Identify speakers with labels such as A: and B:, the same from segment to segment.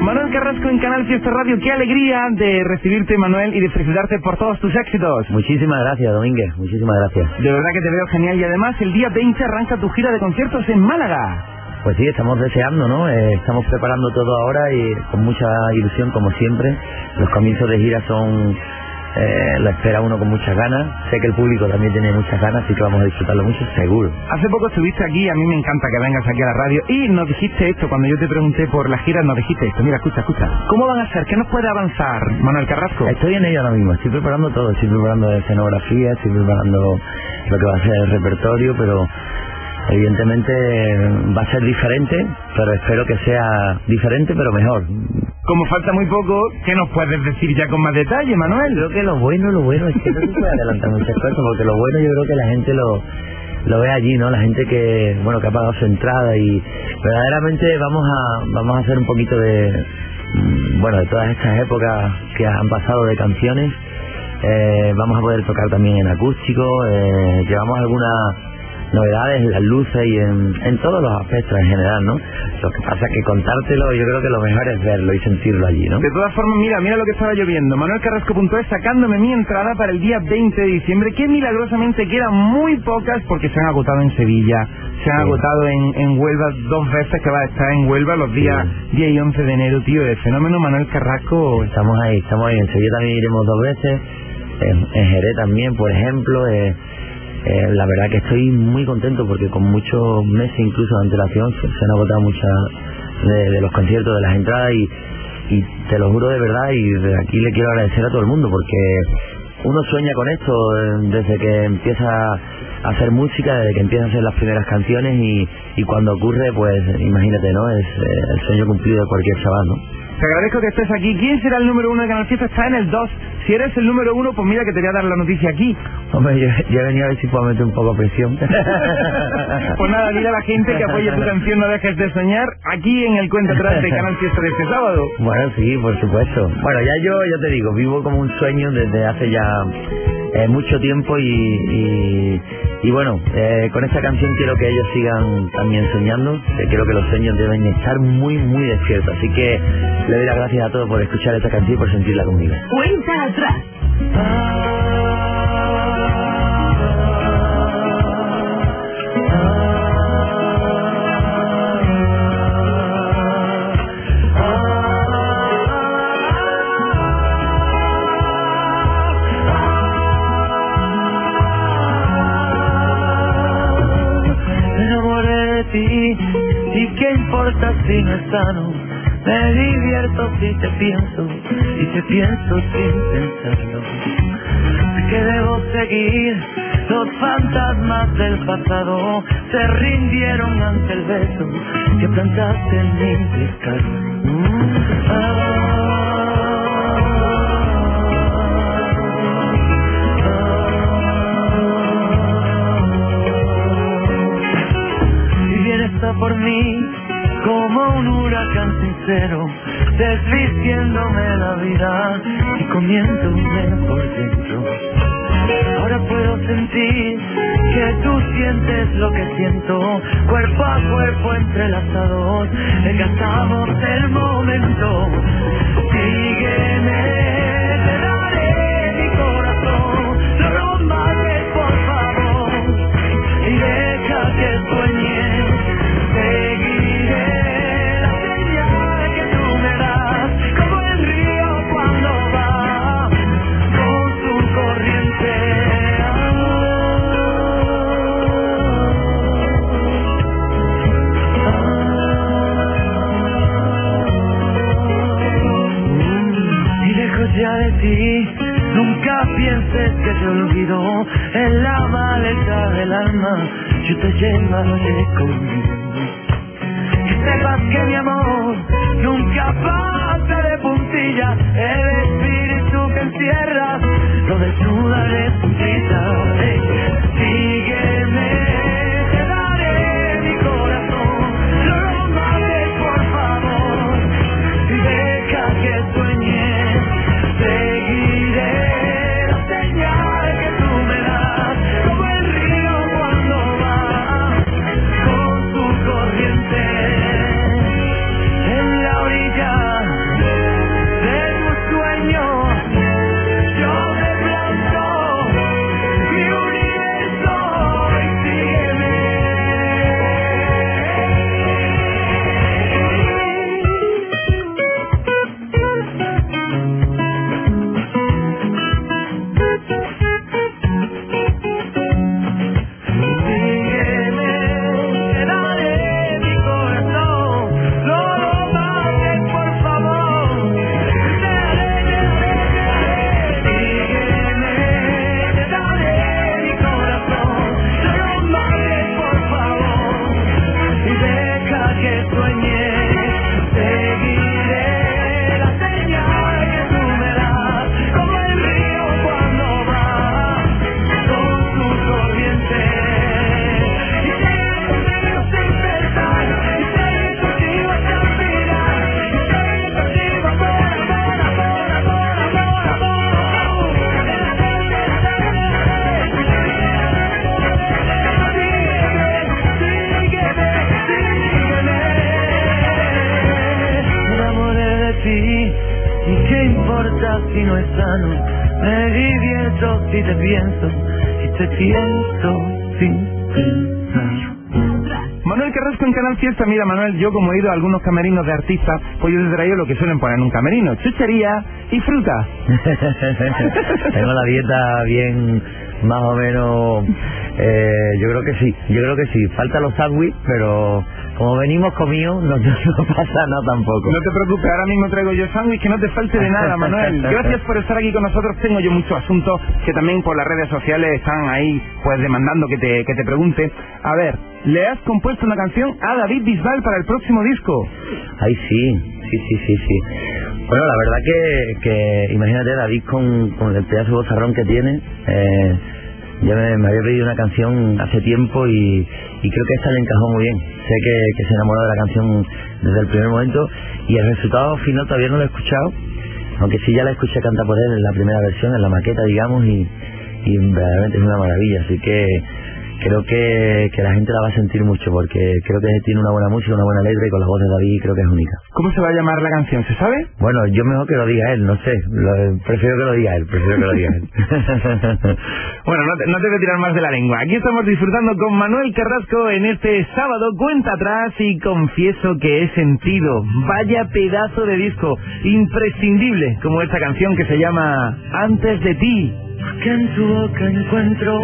A: Manuel Carrasco en Canal Fiesta Radio, qué alegría de recibirte Manuel y de felicitarte por todos tus éxitos.
B: Muchísimas gracias Domínguez, muchísimas gracias.
A: De verdad que te veo genial y además el día 20 arranca tu gira de conciertos en Málaga.
B: Pues sí, estamos deseando, ¿no? Eh, estamos preparando todo ahora y con mucha ilusión como siempre. Los comienzos de gira son eh, la espera uno con muchas ganas. Sé que el público también tiene muchas ganas, así que vamos a disfrutarlo mucho, seguro.
A: Hace poco estuviste aquí, a mí me encanta que vengas aquí a la radio y nos dijiste esto, cuando yo te pregunté por la gira, nos dijiste esto. Mira, escucha, escucha. ¿Cómo van a ser? ¿Qué nos puede avanzar, Manuel Carrasco?
B: Estoy en ello ahora mismo, estoy preparando todo, estoy preparando escenografía, estoy preparando lo que va a ser el repertorio, pero evidentemente va a ser diferente, pero espero que sea diferente pero mejor.
A: Como falta muy poco, ¿qué nos puedes decir ya con más detalle, Manuel?
B: Creo que lo bueno, lo bueno es que no se puede adelantar muchas cosas, porque lo bueno yo creo que la gente lo lo ve allí, ¿no? La gente que, bueno, que ha pagado su entrada y verdaderamente vamos a vamos a hacer un poquito de mm, bueno, de todas estas épocas que han pasado de canciones. Eh, vamos a poder tocar también en acústico, eh, llevamos alguna novedades en las luces y en, en todos los aspectos en general, ¿no? Lo que pasa es que contártelo, yo creo que lo mejor es verlo y sentirlo allí, ¿no?
A: De todas formas, mira, mira lo que estaba lloviendo. ManuelCarrasco.es sacándome mi entrada para el día 20 de diciembre, que milagrosamente quedan muy pocas porque se han agotado en Sevilla, se han agotado en, en Huelva dos veces que va a estar en Huelva los días 10 y 11 de enero, tío. El fenómeno Manuel Carrasco.
B: Estamos ahí, estamos ahí. En Sevilla también iremos dos veces, en, en Jerez también, por ejemplo. Eh, eh, la verdad que estoy muy contento porque con muchos meses incluso de antelación se, se han agotado muchas de, los conciertos, de las entradas y, y te lo juro de verdad y de aquí le quiero agradecer a todo el mundo porque uno sueña con esto eh, desde que empieza a hacer música, desde que empieza a hacer las primeras canciones y, y cuando ocurre pues imagínate, ¿no? Es eh, el sueño cumplido de cualquier chaval, ¿no?
A: Te agradezco que estés aquí. ¿Quién será el número uno de Canal Fiesta? Está en el 2. Si eres el número uno, pues mira que te voy a dar la noticia aquí.
B: Hombre, yo, yo venido a ver si puedo meter un poco de presión.
A: Pues nada, dile a la gente que apoye tu canción No dejes de soñar aquí en el cuento atrás de Canal Fiesta de este sábado.
B: Bueno, sí, por supuesto. Bueno, ya yo, ya te digo, vivo como un sueño desde hace ya eh, mucho tiempo y, y, bueno, eh, con esta canción quiero que ellos sigan también soñando, creo que los sueños deben estar muy, muy despiertos. Así que le doy las gracias a todos por escuchar esta canción y por sentirla conmigo.
C: Cuenta atrás.
D: Importa si no es sano. Me divierto si te pienso y te pienso sin pensarlo. Que debo seguir, los fantasmas del pasado se rindieron ante el beso que plantaste en mi descarga. Si huracán sincero, desvistiéndome la vida y comiéndome por dentro. Ahora puedo sentir que tú sientes lo que siento, cuerpo a cuerpo entrelazados, desgastamos el momento. Llevaré conmigo. Si te pienso y te siento sin pensar.
A: Manuel Carrasco en Canal Fiesta, mira Manuel, yo como he ido a algunos camerinos de artistas, pues yo te traigo lo que suelen poner en un camerino, chuchería y fruta.
B: Tengo la dieta bien más o menos eh, yo creo que sí yo creo que sí falta los sándwiches pero como venimos comidos no, no pasa nada tampoco.
A: No te preocupes ahora mismo traigo yo sándwich que no te falte de nada Manuel. Gracias por estar aquí con nosotros. Tengo yo muchos asuntos que también por las redes sociales están ahí pues demandando que te, que te pregunte. A ver le has compuesto una canción a David Bisbal para el próximo disco
B: ay sí sí sí sí sí. Bueno, la verdad que, que imagínate David con, con el pedazo de bozarrón que tiene. Eh, ya me, había pedido una canción hace tiempo y, creo que esta le encajó muy bien. Sé que, que, se enamoró de la canción desde el primer momento y el resultado final todavía no lo he escuchado, aunque sí ya la escuché cantar por él en la primera versión, en la maqueta, digamos, y verdaderamente es una maravilla. Así que creo que, que la gente la va a sentir mucho porque creo que tiene una buena música, una buena letra y con la voz de David creo que es única.
A: ¿Cómo se va a llamar la canción? ¿Se sabe?
B: Bueno, yo mejor que lo diga él, no sé. prefiero que lo diga él, prefiero que lo diga él.
A: bueno, no te, no te voy a tirar más de la lengua. Aquí estamos disfrutando con Manuel Carrasco en este sábado cuenta atrás y confieso que he sentido. Vaya pedazo de disco, imprescindible, como esta canción que se llama Antes de ti.
D: Que en tu boca encuentro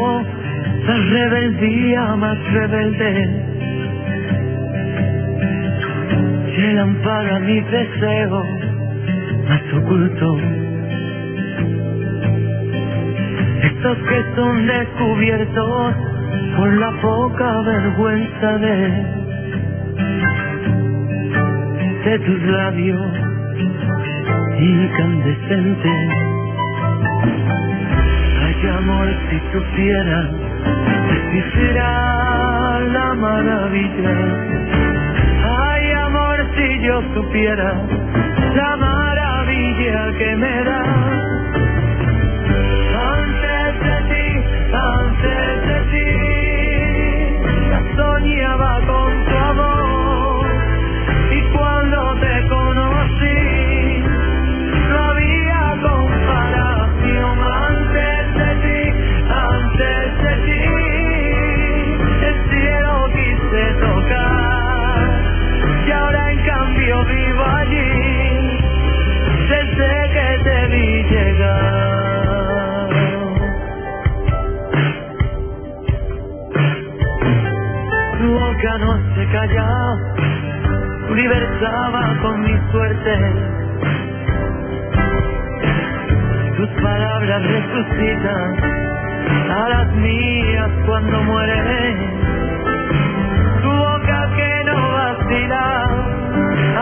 D: rebeldía más rebelde. Llegan para mi deseo más oculto. Estos que son descubiertos por la poca vergüenza de, de tus labios incandescentes. Ay amor, si supieras y será la maravilla. Ay, amor, si yo supiera la maravilla que me da. Antes de ti, antes de ti, ya soñaba con universaba con mi suerte. Tus palabras resucitan a las mías cuando mueren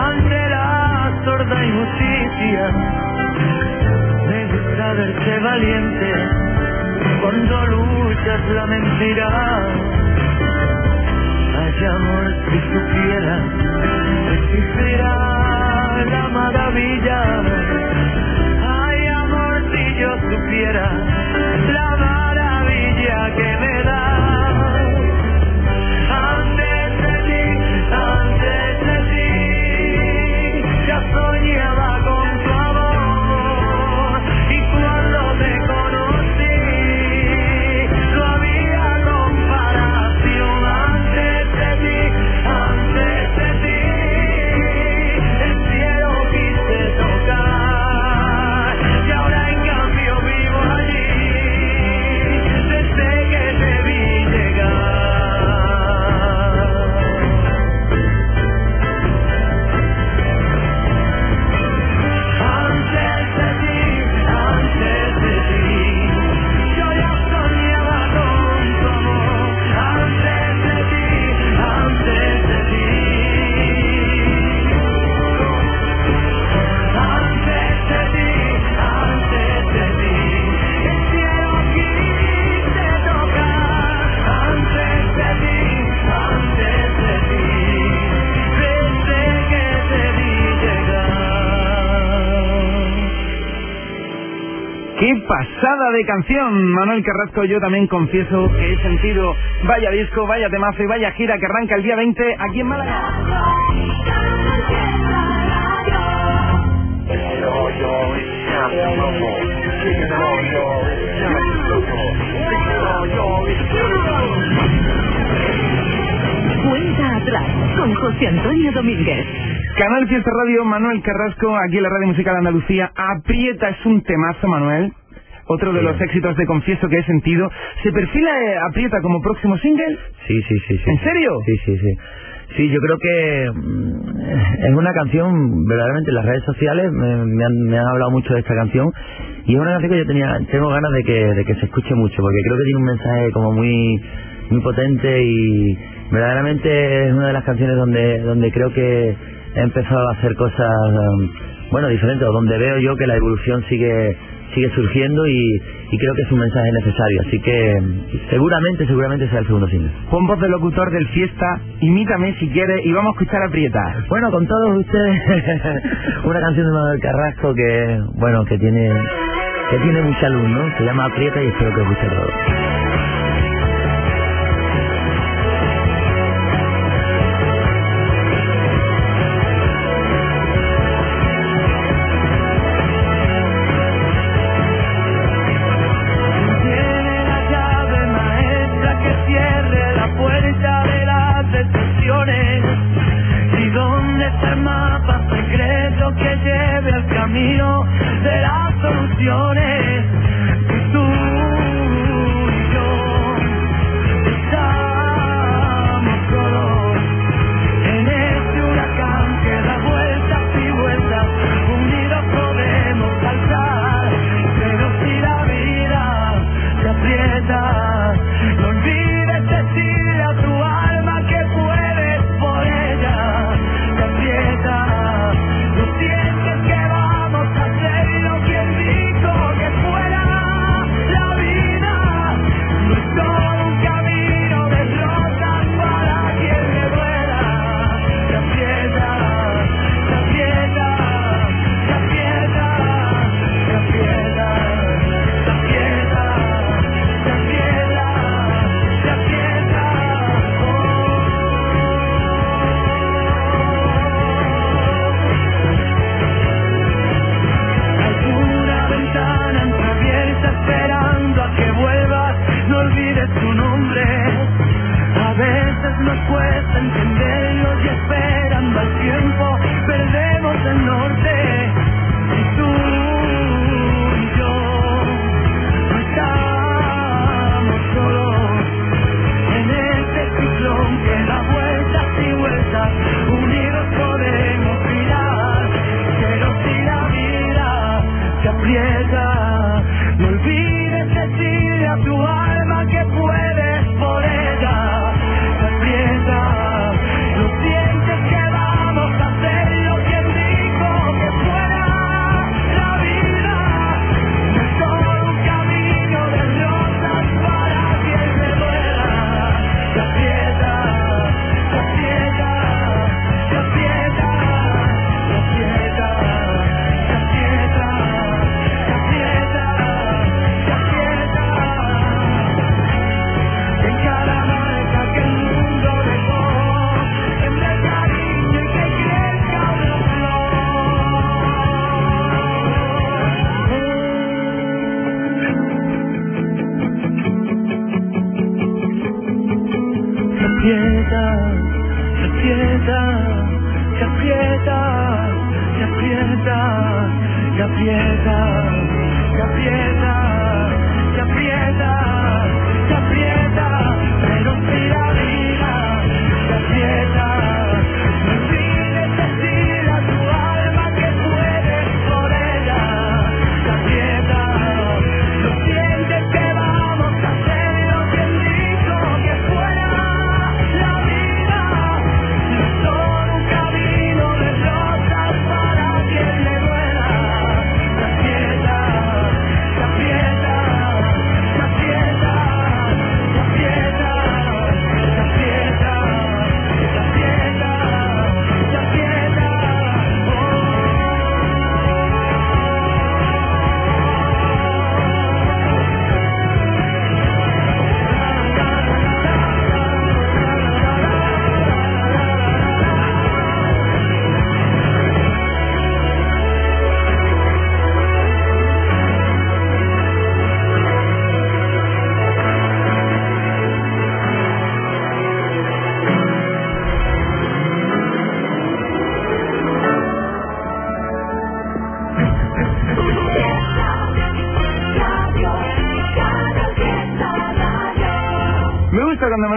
D: ante la sorda injusticia. Me gusta verte valiente cuando luchas la mentira. Ay amor, si supieras, existirá la maravilla. Ay amor, si yo supiera la maravilla que me
A: pasada de canción. Manuel Carrasco, yo también confieso que he sentido vaya disco, vaya temazo y vaya gira que arranca el día 20 aquí en Málaga.
C: Cuenta atrás con José Antonio Domínguez.
A: Canal Fiesta Radio, Manuel Carrasco, aquí en la Radio Musical Andalucía. Aprieta es un temazo, Manuel. Otro de los éxitos de Confieso que he sentido. ¿Se perfila eh, Aprieta como próximo single?
D: Sí, sí, sí. sí
A: ¿En serio?
D: Sí, sí, sí. Sí, yo creo que mm, es una canción, verdaderamente en las redes sociales me, me han, me han hablado mucho de esta canción y es una canción que yo tenía, tengo ganas de que, de que se escuche mucho porque creo que tiene un mensaje como muy, muy potente y verdaderamente es una de las canciones donde, donde creo que he empezado a hacer cosas, um, bueno, diferentes, o donde veo yo que la evolución sigue sigue surgiendo y, y creo que es un mensaje necesario. Así que seguramente, seguramente sea el segundo single.
A: Pon voz de locutor del Fiesta, imítame si quieres y vamos a escuchar Aprieta.
D: Bueno, con todos ustedes, una canción de Manuel Carrasco que, bueno, que tiene, que tiene mucha luz, ¿no? Se llama Aprieta y espero que os guste todo.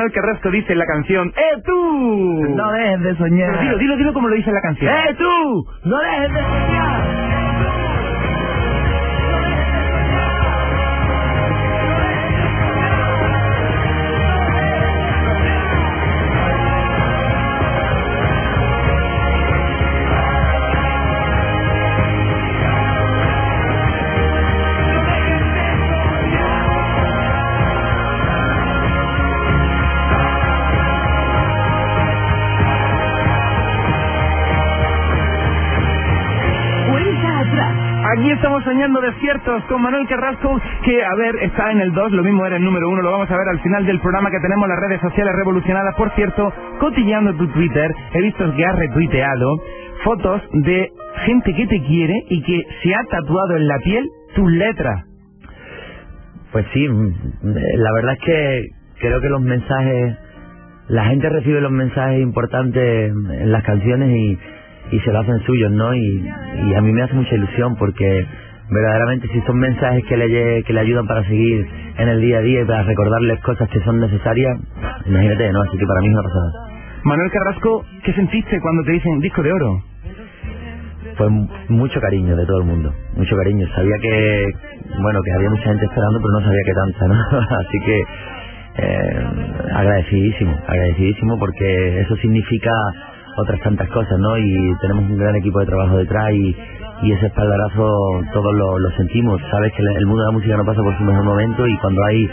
A: Manuel Carrasco dice en la canción ¡Eh tú!
B: No dejes de soñar.
A: Dilo, dilo, dilo como lo dice en la canción.
B: ¡Eh tú! No dejes de soñar.
A: Aquí estamos soñando despiertos con Manuel Carrasco, que, a ver, está en el 2, lo mismo era el número 1, lo vamos a ver al final del programa que tenemos las redes sociales revolucionadas. Por cierto, cotilleando tu Twitter, he visto que has retuiteado fotos de gente que te quiere y que se ha tatuado en la piel tus letras.
B: Pues sí, mm, la verdad es que creo que los mensajes, la gente recibe los mensajes importantes en las canciones y, y se lo hacen suyos, ¿no? Y, y a mí me hace mucha ilusión porque verdaderamente si son mensajes que le, que le ayudan para seguir en el día a día y para recordarles cosas que son necesarias, imagínate, ¿no? Así que para mí es una pasada.
A: Manuel Carrasco, ¿qué sentiste cuando te dicen disco de oro?
B: fue mucho cariño de todo el mundo, mucho cariño. Sabía que, bueno, que había mucha gente esperando, pero no sabía que tanta, ¿no? Así que eh, agradecidísimo, agradecidísimo porque eso significa otras tantas cosas, ¿no? Y tenemos un gran equipo de trabajo detrás y, y ese espaldarazo todos lo, lo sentimos. Sabes que el mundo de la música no pasa por su mejor momento y cuando hay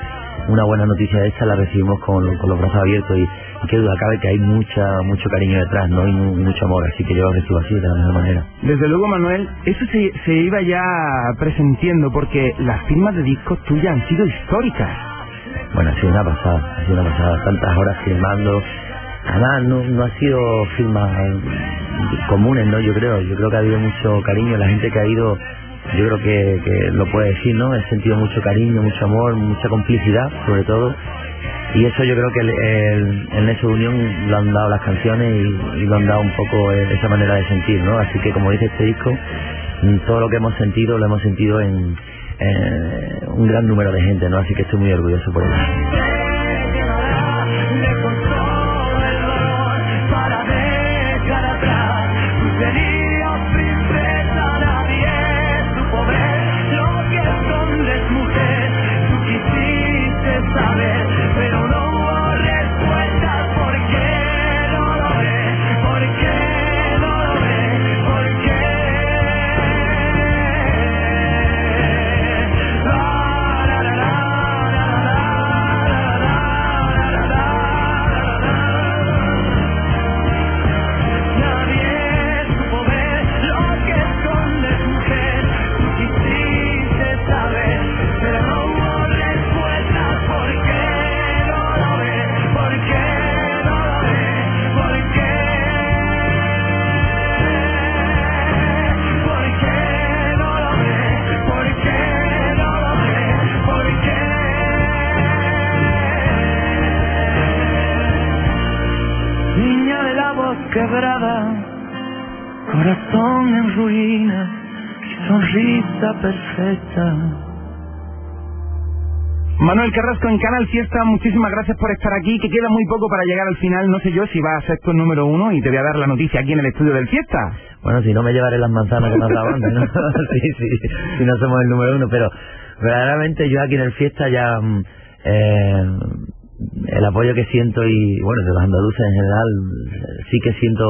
B: una buena noticia de esta la recibimos con, con los brazos abiertos y, y qué duda cabe que hay mucha mucho cariño detrás, ¿no? Y mu- mucho amor, así que yo lo recibo así de la mejor manera.
A: Desde luego, Manuel, eso se, se iba ya presentiendo porque las firmas de discos tuyas han sido históricas.
B: Bueno, ha sido una pasada, ha sido una pasada. Tantas horas filmando. Además, no, no ha sido firmas comunes, ¿no? Yo creo. Yo creo que ha habido mucho cariño. La gente que ha ido, yo creo que, que lo puede decir, ¿no? He sentido mucho cariño, mucho amor, mucha complicidad, sobre todo. Y eso yo creo que el, el, unión lo han dado las canciones y, lo han dado un poco eh, esa manera de sentir, ¿no? Así que como dice este disco, mm, todo lo que hemos sentido lo hemos sentido en un gran número de gente, ¿no? Así que estoy muy orgulloso por eso.
D: Quebrada, corazón en ruinas y sonrisa perfecta.
A: Manuel Carrasco en Canal Fiesta, muchísimas gracias por estar aquí, que queda muy poco para llegar al final, no sé yo si va a ser tu número uno y te voy a dar la noticia aquí en el estudio del Fiesta.
B: Bueno, si no me llevaré las manzanas que nos da banda, ¿no? sí, sí, si no somos el número uno, pero verdaderamente yo aquí en el fiesta ya mm, eh, el apoyo que siento y bueno, de los andaluces en general, sí que siento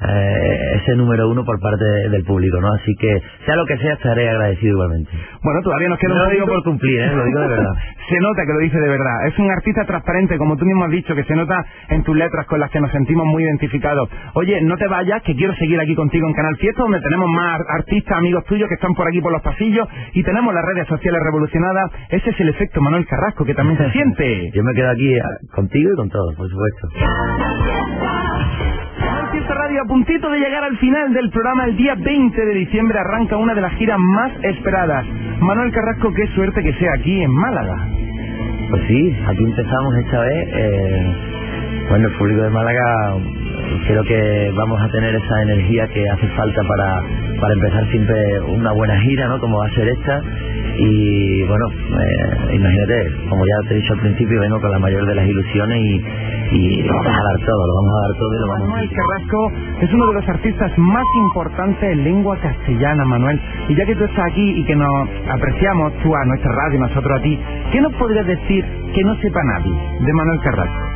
B: eh, ese número uno por parte de- del público, ¿no? Así que sea lo que sea, estaré agradecido igualmente.
A: Bueno, todavía nos queda
B: No
A: un
B: lo digo por cumplir, ¿eh? Lo digo de verdad.
A: Se nota que lo dice de verdad. Es un artista transparente, como tú mismo has dicho, que se nota en tus letras con las que nos sentimos muy identificados. Oye, no te vayas, que quiero seguir aquí contigo en Canal Fiesta, donde tenemos más artistas, amigos tuyos que están por aquí por los pasillos y tenemos las redes sociales revolucionadas. Ese es el efecto Manuel Carrasco, que también se siente.
B: Yo me quedo aquí eh, contigo y con todos, por supuesto.
A: Radio, a puntito de llegar al final del programa, el día 20 de diciembre arranca una de las giras más esperadas. Manuel Carrasco, qué suerte que sea aquí en Málaga.
B: Pues sí, aquí empezamos esta vez. eh, bueno, el público de Málaga creo que vamos a tener esa energía que hace falta para, para empezar siempre una buena gira, ¿no? Como va a ser esta. Y bueno, eh, imagínate, como ya te he dicho al principio, vengo con la mayor de las ilusiones y, y vamos a dar todo, lo vamos a dar todo y lo vamos a
A: Manuel Carrasco es uno de los artistas más importantes en lengua castellana, Manuel. Y ya que tú estás aquí y que nos apreciamos, tú a nuestra radio y nosotros a ti, ¿qué nos podrías decir que no sepa nadie de Manuel Carrasco?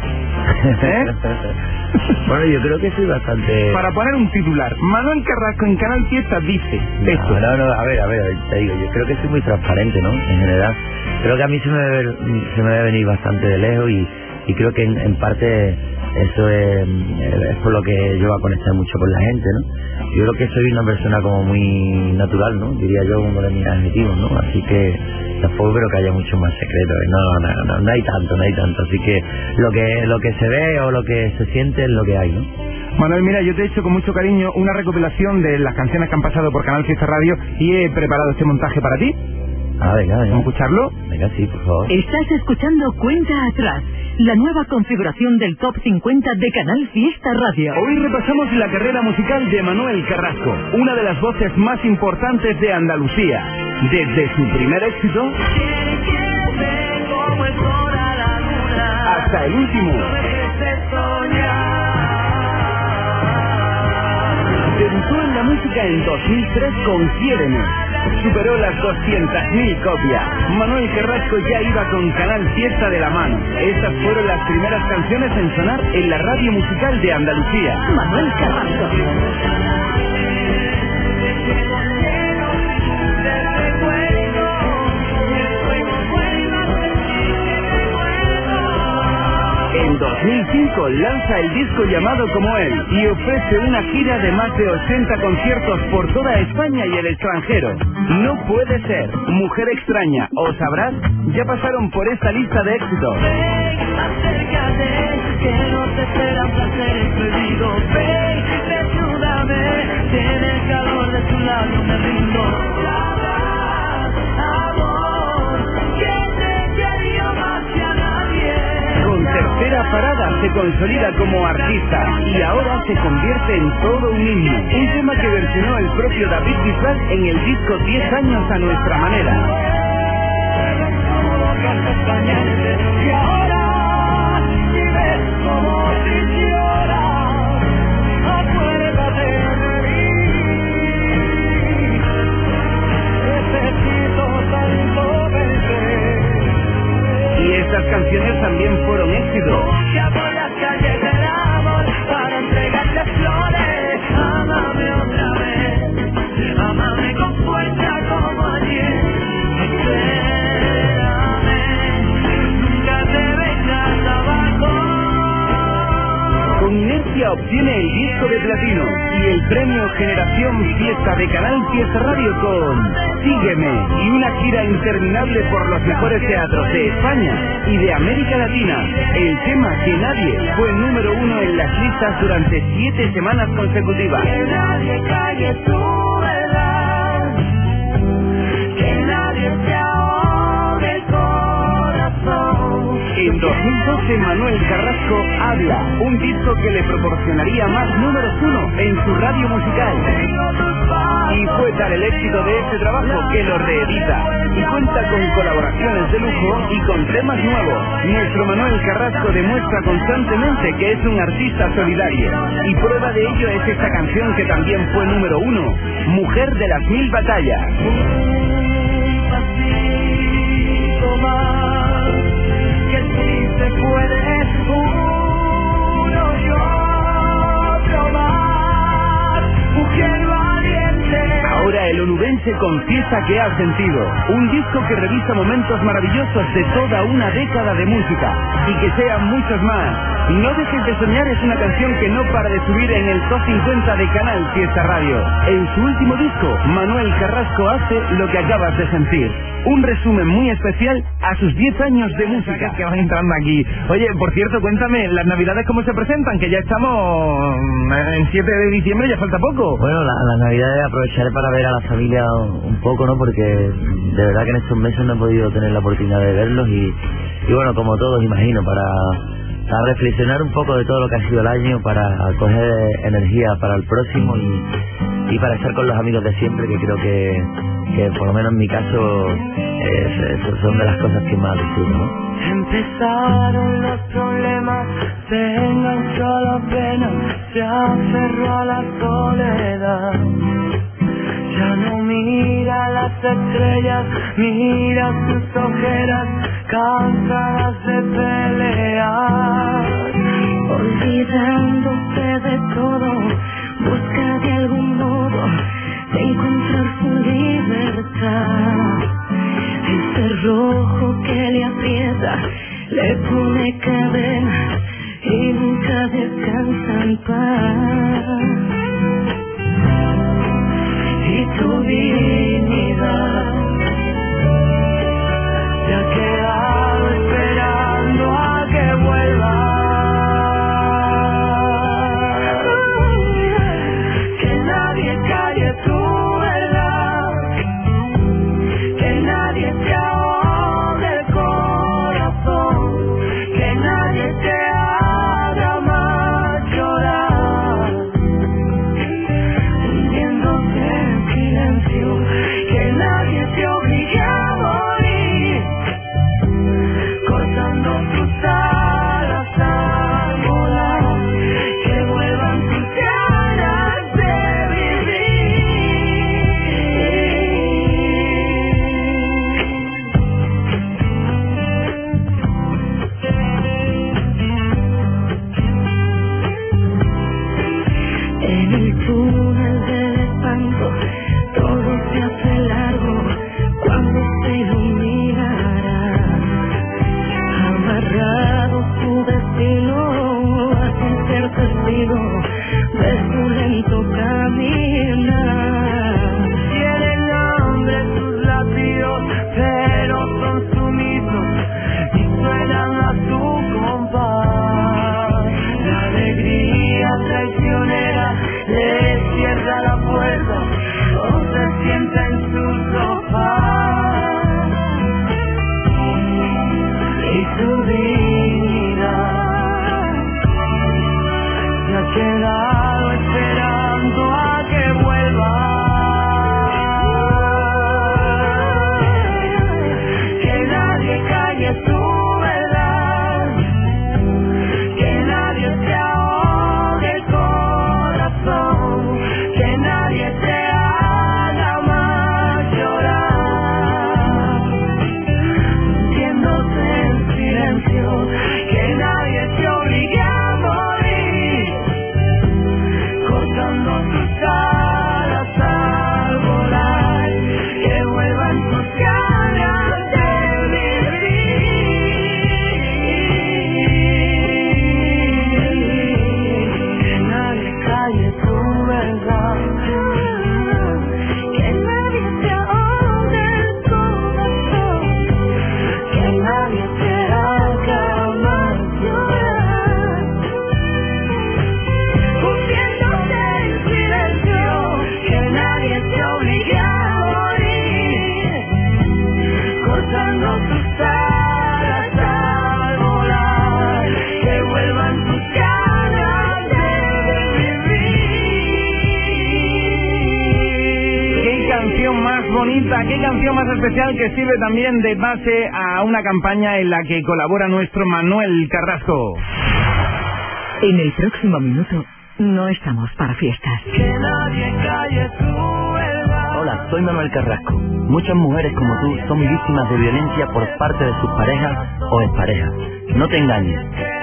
A: ¿Eh?
B: bueno, yo creo que soy bastante...
A: Para poner un titular, Manuel Carrasco en Canal Fiesta dice esto.
B: No, no, no, a ver, a ver, te digo, yo creo que soy muy transparente, ¿no? En general, creo que a mí se me debe, se me debe venir bastante de lejos y, y creo que en, en parte eso es, es por lo que yo voy a conectar mucho con la gente, ¿no? Yo creo que soy una persona como muy natural, ¿no? Diría yo uno de mis adjetivos, ¿no? Así que tampoco creo que haya mucho más secretos. ¿eh? No, no, no, no hay tanto, no hay tanto. Así que lo que lo que se ve o lo que se siente es lo que hay, ¿no?
A: Manuel, mira, yo te he hecho con mucho cariño una recopilación de las canciones que han pasado por Canal Fiesta Radio y he preparado este montaje para ti.
B: Ah, venga, venga.
A: ¿Vamos a escucharlo?
B: Venga, sí, por favor.
C: Estás escuchando Cuenta Atrás, la nueva configuración del Top 50 de Canal Fiesta Radio.
A: Hoy repasamos la carrera musical de Manuel Carrasco, una de las voces más importantes de Andalucía. Desde su primer éxito hasta el último. Debutó en la música en 2003 con Quiéreme. Superó las 200.000 copias. Manuel Carrasco ya iba con Canal Fiesta de la mano. Estas fueron las primeras canciones en sonar en la radio musical de Andalucía.
C: Manuel Carrasco.
A: En 2005 lanza el disco llamado como él y ofrece una gira de más de 80 conciertos por toda España y el extranjero. No puede ser. Mujer extraña o sabrás ya pasaron por esta lista de éxitos. Tercera parada se consolida como artista y ahora se convierte en todo un himno. Un tema que versionó el propio David Bisbal en el disco 10 años a nuestra manera. Fiesta Radio con Sígueme y una gira interminable por los mejores teatros de España y de América Latina. El tema que nadie fue número uno en las listas durante siete semanas consecutivas.
D: Que nadie calle tu verdad, que nadie te ahogue el corazón.
A: En 2012 Manuel Carrasco habla, un disco que le proporcionaría más números uno en su radio musical. Y fue tal el éxito de este trabajo que lo reedita y cuenta con colaboraciones de lujo y con temas nuevos. Nuestro Manuel Carrasco demuestra constantemente que es un artista solidario y prueba de ello es esta canción que también fue número uno, Mujer de las Mil Batallas. Onubense confiesa que ha sentido un disco que revisa momentos maravillosos de toda una década de música y que sean muchos más. No dejes de soñar es una canción que no para de subir en el top 50 de Canal Fiesta Radio. En su último disco, Manuel Carrasco hace lo que acabas de sentir. Un resumen muy especial a sus 10 años de música. Que van entrando aquí. Oye, por cierto, cuéntame, ¿las navidades cómo se presentan? Que ya estamos mm, en 7 de diciembre, ya falta poco.
B: Bueno, la, la Navidad aprovecharé para ver a la familia un poco, ¿no? Porque de verdad que en estos meses no he podido tener la oportunidad de verlos y, y bueno, como todos, imagino, para, para reflexionar un poco de todo lo que ha sido el año, para coger energía para el próximo y, y para estar con los amigos de siempre, que creo que, que por lo menos en mi caso son de las cosas que más disfruto. ¿no?
E: Empezaron los problemas, se enganchó la pena, se aferró a la soledad. Ya no mira las estrellas, mira sus ojeras, cansadas de pelear.
D: Olvidándose de todo, busca de algún modo de encontrar
A: especial que sirve también de base a una campaña en la que colabora nuestro Manuel Carrasco.
C: En el próximo minuto no estamos para fiestas.
E: Que nadie calle.
B: Hola, soy Manuel Carrasco. Muchas mujeres como tú son víctimas de violencia por parte de sus parejas o exparejas. No te engañes.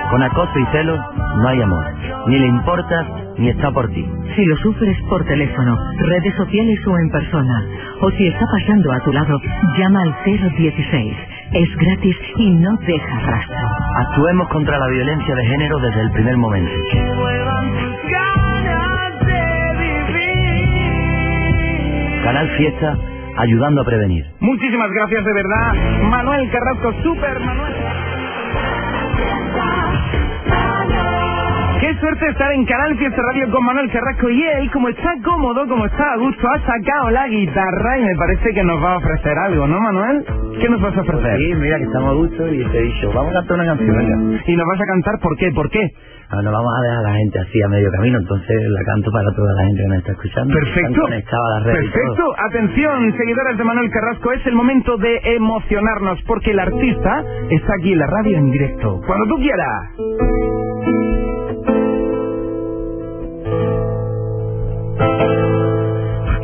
B: Con acoso y celos no hay amor. Ni le importas ni está por ti.
C: Si lo sufres por teléfono, redes sociales o en persona, o si está pasando a tu lado, llama al 016. Es gratis y no deja rastro.
B: Actuemos contra la violencia de género desde el primer momento. Canal Fiesta, ayudando a prevenir.
A: Muchísimas gracias de verdad, Manuel Carrasco, super Manuel. Qué suerte estar en Canal Fiesta Radio con Manuel Carrasco y él, como está cómodo, como está a gusto, ha sacado la guitarra y me parece que nos va a ofrecer algo, ¿no, Manuel? ¿Qué nos vas a ofrecer?
B: Sí, mira que estamos a gusto y te he dicho, vamos a cantar una canción, venga.
A: Y nos vas a cantar, ¿por qué? ¿Por qué?
B: Ah, no vamos a dejar a la gente así a medio camino, entonces la canto para toda la gente que nos está escuchando.
A: Perfecto.
B: a todo.
A: Perfecto. Atención, seguidores de Manuel Carrasco, es el momento de emocionarnos porque el artista está aquí en la radio en directo. Cuando tú quieras.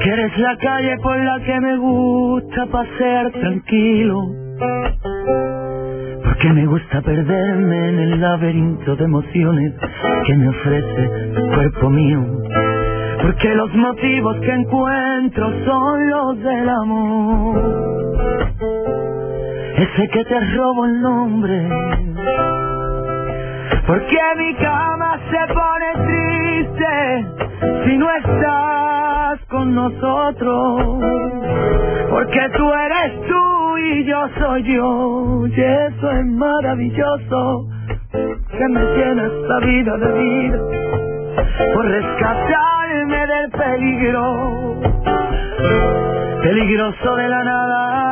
D: Porque eres la calle por la que me gusta pasear tranquilo. Porque me gusta perderme en el laberinto de emociones que me ofrece el cuerpo mío. Porque los motivos que encuentro son los del amor. Ese que te robo el nombre. Porque mi cama se pone triste si no estás con nosotros. Porque tú eres tú y yo soy yo. Y eso es maravilloso. Que me llena esta vida de vida. Por rescatarme del peligro. Peligroso de la nada.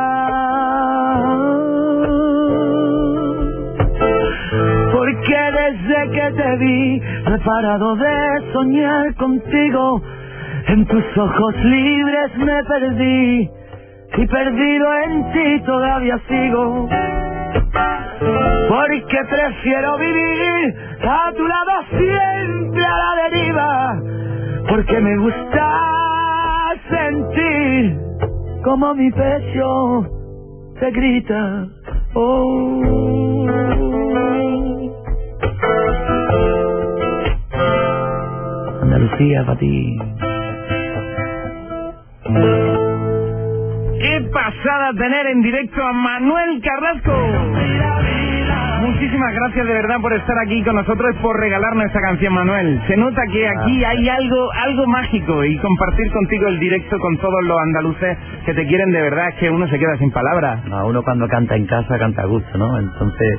D: Desde que te vi, no he parado de soñar contigo. En tus ojos libres me perdí. Y perdido en ti todavía sigo. Porque prefiero vivir a tu lado siempre a la deriva. Porque me gusta sentir como mi pecho te grita. Oh. Para ti.
A: Qué pasada tener en directo a Manuel Carrasco. Muchísimas gracias de verdad por estar aquí con nosotros por regalarnos esta canción, Manuel. Se nota que aquí hay algo, algo mágico y compartir contigo el directo con todos los andaluces que te quieren de verdad es que uno se queda sin palabras.
B: A uno cuando canta en casa canta a gusto, ¿no? Entonces,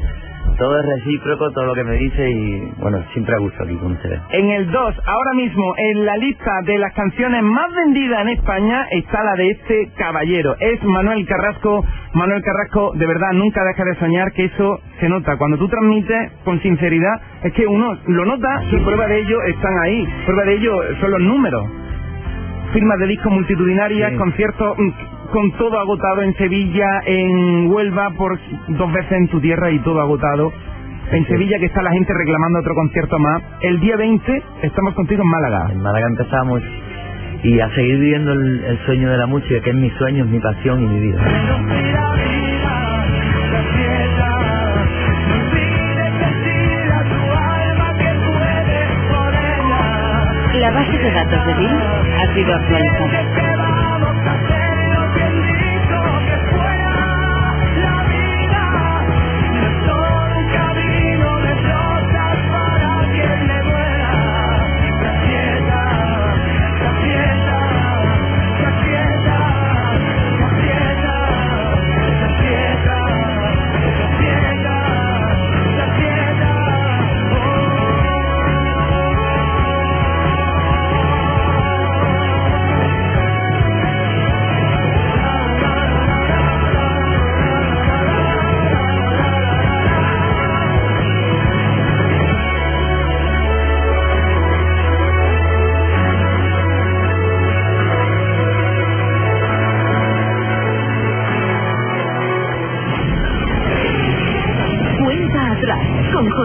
B: todo es recíproco, todo lo que me dice y, bueno, siempre a gusto aquí con ustedes.
A: En el 2, ahora mismo, en la lista de las canciones más vendidas en España está la de este caballero. Es Manuel Carrasco. Manuel Carrasco, de verdad, nunca deja de soñar que eso se nota. Cuando tú transmites con sinceridad, es que uno lo nota y prueba de ello están ahí. Prueba de ello son los números. Firmas de discos multitudinarias,
B: Sí.
A: conciertos mm, con todo agotado en Sevilla, en Huelva, por dos veces en tu tierra y todo agotado. En Sevilla que está la gente reclamando otro concierto más. El día 20 estamos contigo en Málaga.
B: En Málaga empezamos y a seguir viviendo el, el sueño de la música, que es mi sueño, es mi pasión y mi vida.
C: La base de datos de Bill ha sido actualizada.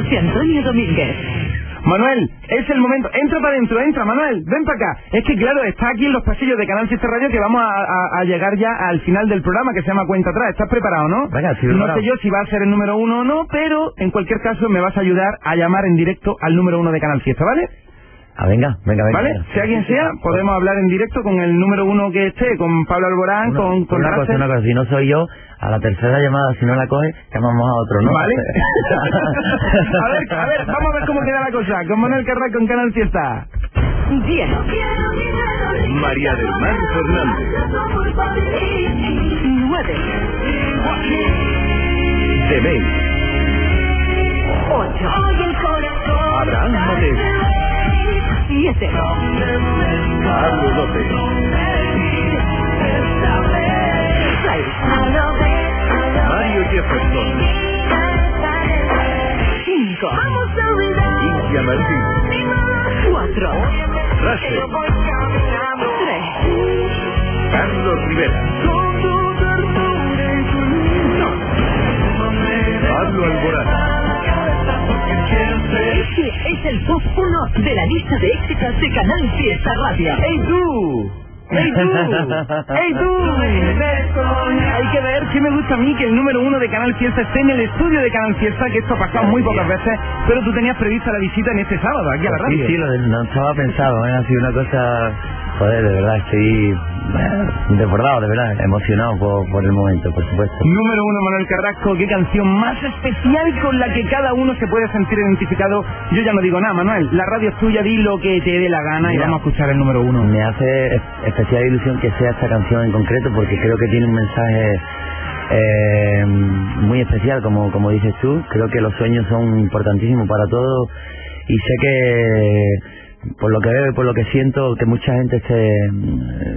C: José Antonio Domínguez.
A: Manuel, es el momento. Entra para adentro, entra, Manuel. Ven para acá. Es que, claro, está aquí en los pasillos de Canal Fiesta Radio que vamos a, a- a llegar ya al final del programa que se llama Cuenta Atrás. ¿Estás preparado, no?
B: Venga, sí,
A: No sé yo si va a ser el número uno o no, pero en cualquier caso me vas a ayudar a llamar en directo al número uno de Canal Fiesta, ¿vale?
B: Ah, venga, venga, venga.
A: ¿Vale?
B: venga.
A: Sea quien sea, podemos hablar en directo con el número uno que esté, con Pablo Alborán,
B: Una-
A: con, con
B: una cosa, una cosa, si no soy yo, a la tercera llamada, si no la coge, llamamos a otro, ¿no?
A: ¿Vale? a ver, a ver, vamos a ver cómo queda la cosa. Con Manuel Carrasco en Canal Fiesta.
C: 10,
F: María del Mar Fernández.
C: 9,
F: Demeis.
C: 8,
G: Abraham Mateo.
C: 7.
G: Pablo López. Mario Jefferson.
C: 5.
G: India Martín.
C: 4.
G: Russell.
C: 3.
G: Carlos Rivera. Pablo Alborán.
C: Este es el top 1 de la lista de éxitos de Canal Fiesta Radio.
A: ¡Ey tú! ¡Ey tú! ¡Ey tú! Hay que ver qué me gusta a mí que el número uno de Canal Fiesta esté en el estudio de Canal Fiesta, que esto ha pasado muy pocas veces, pero tú tenías prevista la visita en este sábado, aquí a la radio.
B: Sí, sí, lo de- no estaba pensado, ¿eh? ha sido una cosa, joder, de verdad, estoy desbordado, de verdad, emocionado por, por el momento, por supuesto.
A: Número uno, Manuel Carrasco, qué canción más especial con la que cada uno se puede sentir identificado. Yo ya no digo nada, Manuel, la radio es tuya, di lo que te dé la gana y
B: Mira.
A: vamos a escuchar el número uno.
B: Me hace es- especial ilusión que sea esta canción en concreto porque creo que tiene un mensaje eh, muy especial, como, como dices tú. Creo que los sueños son importantísimos para todos y sé que por lo que veo y por lo que siento que mucha gente este,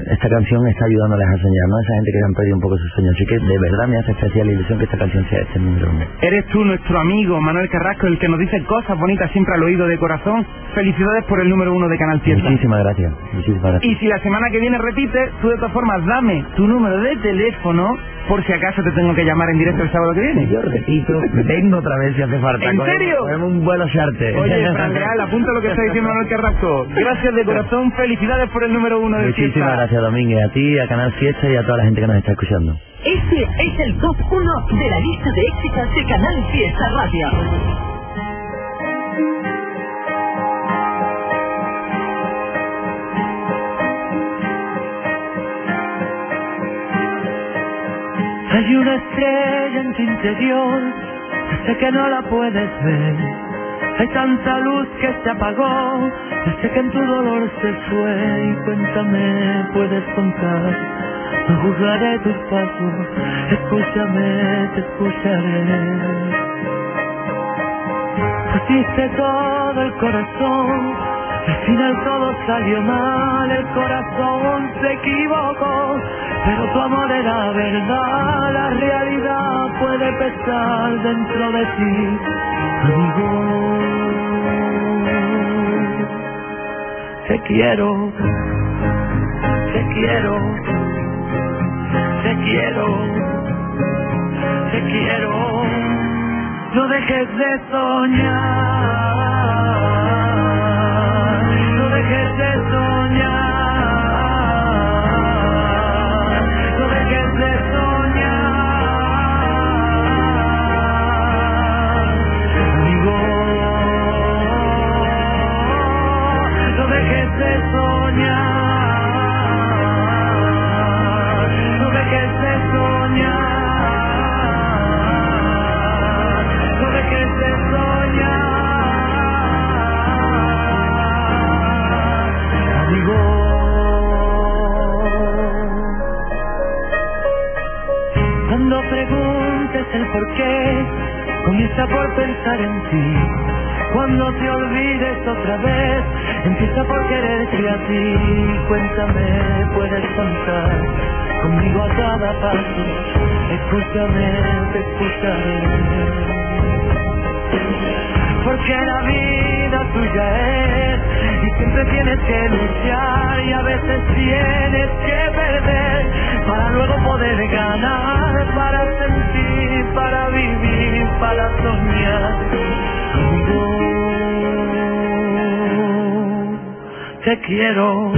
B: esta canción está ayudándoles a soñar, ¿no? Esa gente que han perdido un poco sus sueños. Así que de verdad me hace especial ilusión que esta canción sea este número uno.
A: Eres tú, nuestro amigo Manuel Carrasco, el que nos dice cosas bonitas siempre al oído de corazón. Felicidades por el número uno de Canal Fiesta.
B: Muchísimas gracias. Muchísimas gracias.
A: Y si la semana que viene repites, tú de todas formas dame tu número de teléfono por si acaso te tengo que llamar en directo el sábado que viene.
B: Yo repito, vengo otra vez si hace falta.
A: ¿En serio?
B: cogemos un vuelo charter.
A: Oye, Fran apunta lo que está diciendo Manuel Carrasco. Gracias de corazón, felicidades por el número uno de
B: Muchísimas
A: Fiesta.
B: gracias, Domínguez, a ti, a Canal Fiesta y a toda la gente que nos está escuchando.
C: Este es el top 1 de la lista de éxitos de Canal Fiesta Radio.
D: Hay una estrella en tu interior, desde que no la puedes ver. Hay tanta luz que se apagó, desde que en tu dolor se fue. Y cuéntame, puedes contar, no juzgaré tus pasos, escúchame, te escucharé. Pusiste todo el corazón, al final todo salió mal, el corazón se equivocó, pero tu amor era verdad, la realidad puede pesar dentro de ti, amigo. Te quiero, te quiero, te quiero, te quiero. No dejes de soñar, no dejes de soñar, ti. Cuéntame, puedes contar conmigo a cada paso. Escúchame, te escucharé porque la vida tuya es y siempre tienes que luchar y a veces tienes que perder para luego poder ganar, para sentir, para vivir, para soñar. Te quiero,